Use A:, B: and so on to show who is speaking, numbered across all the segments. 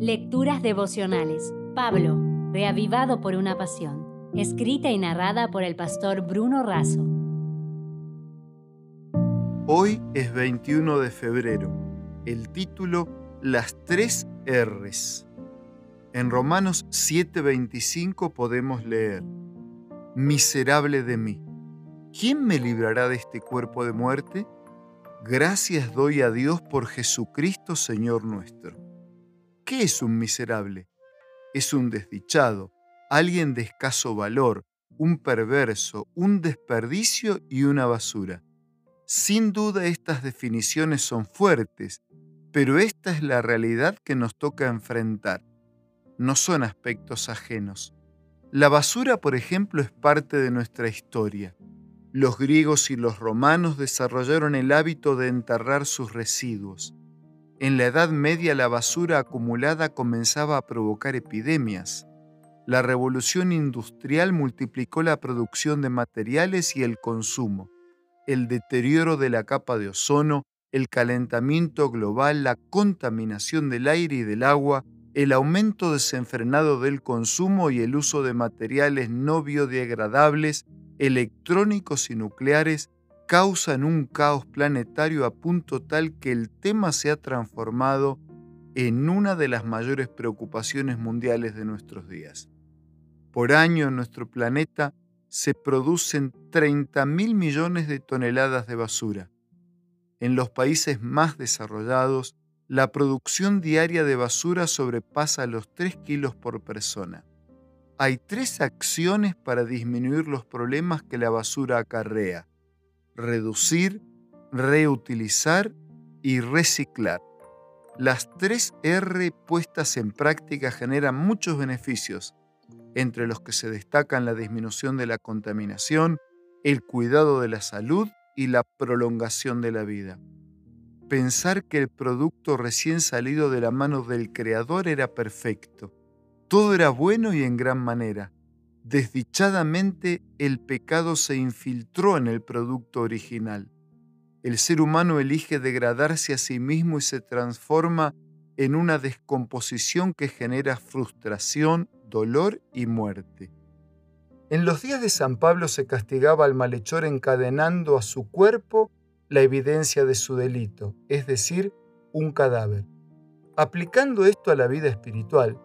A: Lecturas devocionales. Pablo, reavivado por una pasión. Escrita y narrada por el pastor Bruno Razo.
B: Hoy es 21 de febrero. El título Las tres R's. En Romanos 7:25 podemos leer, Miserable de mí, ¿quién me librará de este cuerpo de muerte? Gracias doy a Dios por Jesucristo Señor nuestro. ¿Qué es un miserable? Es un desdichado, alguien de escaso valor, un perverso, un desperdicio y una basura. Sin duda estas definiciones son fuertes, pero esta es la realidad que nos toca enfrentar. No son aspectos ajenos. La basura, por ejemplo, es parte de nuestra historia. Los griegos y los romanos desarrollaron el hábito de enterrar sus residuos. En la Edad Media la basura acumulada comenzaba a provocar epidemias. La revolución industrial multiplicó la producción de materiales y el consumo. El deterioro de la capa de ozono, el calentamiento global, la contaminación del aire y del agua, el aumento desenfrenado del consumo y el uso de materiales no biodegradables, electrónicos y nucleares causan un caos planetario a punto tal que el tema se ha transformado en una de las mayores preocupaciones mundiales de nuestros días. Por año en nuestro planeta se producen 30 mil millones de toneladas de basura. En los países más desarrollados, la producción diaria de basura sobrepasa los 3 kilos por persona. Hay tres acciones para disminuir los problemas que la basura acarrea reducir, reutilizar y reciclar. Las tres R puestas en práctica generan muchos beneficios, entre los que se destacan la disminución de la contaminación, el cuidado de la salud y la prolongación de la vida. Pensar que el producto recién salido de la mano del Creador era perfecto. Todo era bueno y en gran manera desdichadamente el pecado se infiltró en el producto original. El ser humano elige degradarse a sí mismo y se transforma en una descomposición que genera frustración, dolor y muerte. En los días de San Pablo se castigaba al malhechor encadenando a su cuerpo la evidencia de su delito, es decir, un cadáver. Aplicando esto a la vida espiritual,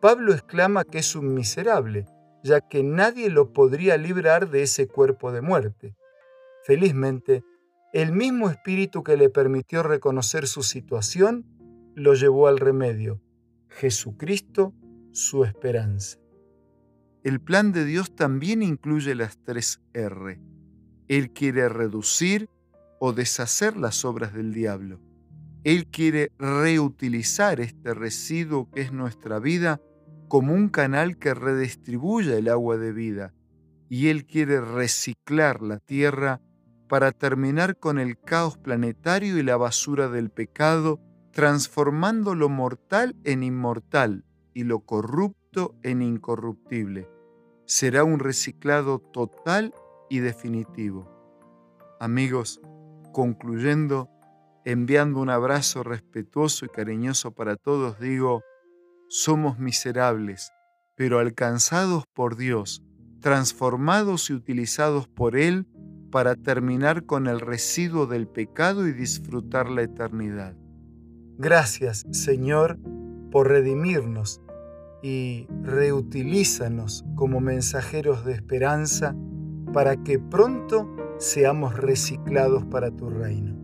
B: Pablo exclama que es un miserable, ya que nadie lo podría librar de ese cuerpo de muerte. Felizmente, el mismo espíritu que le permitió reconocer su situación lo llevó al remedio, Jesucristo, su esperanza. El plan de Dios también incluye las tres R. Él quiere reducir o deshacer las obras del diablo. Él quiere reutilizar este residuo que es nuestra vida como un canal que redistribuya el agua de vida, y Él quiere reciclar la tierra para terminar con el caos planetario y la basura del pecado, transformando lo mortal en inmortal y lo corrupto en incorruptible. Será un reciclado total y definitivo. Amigos, concluyendo, enviando un abrazo respetuoso y cariñoso para todos, digo, somos miserables, pero alcanzados por Dios, transformados y utilizados por Él para terminar con el residuo del pecado y disfrutar la eternidad. Gracias, Señor, por redimirnos y reutilízanos como mensajeros de esperanza para que pronto seamos reciclados para tu reino.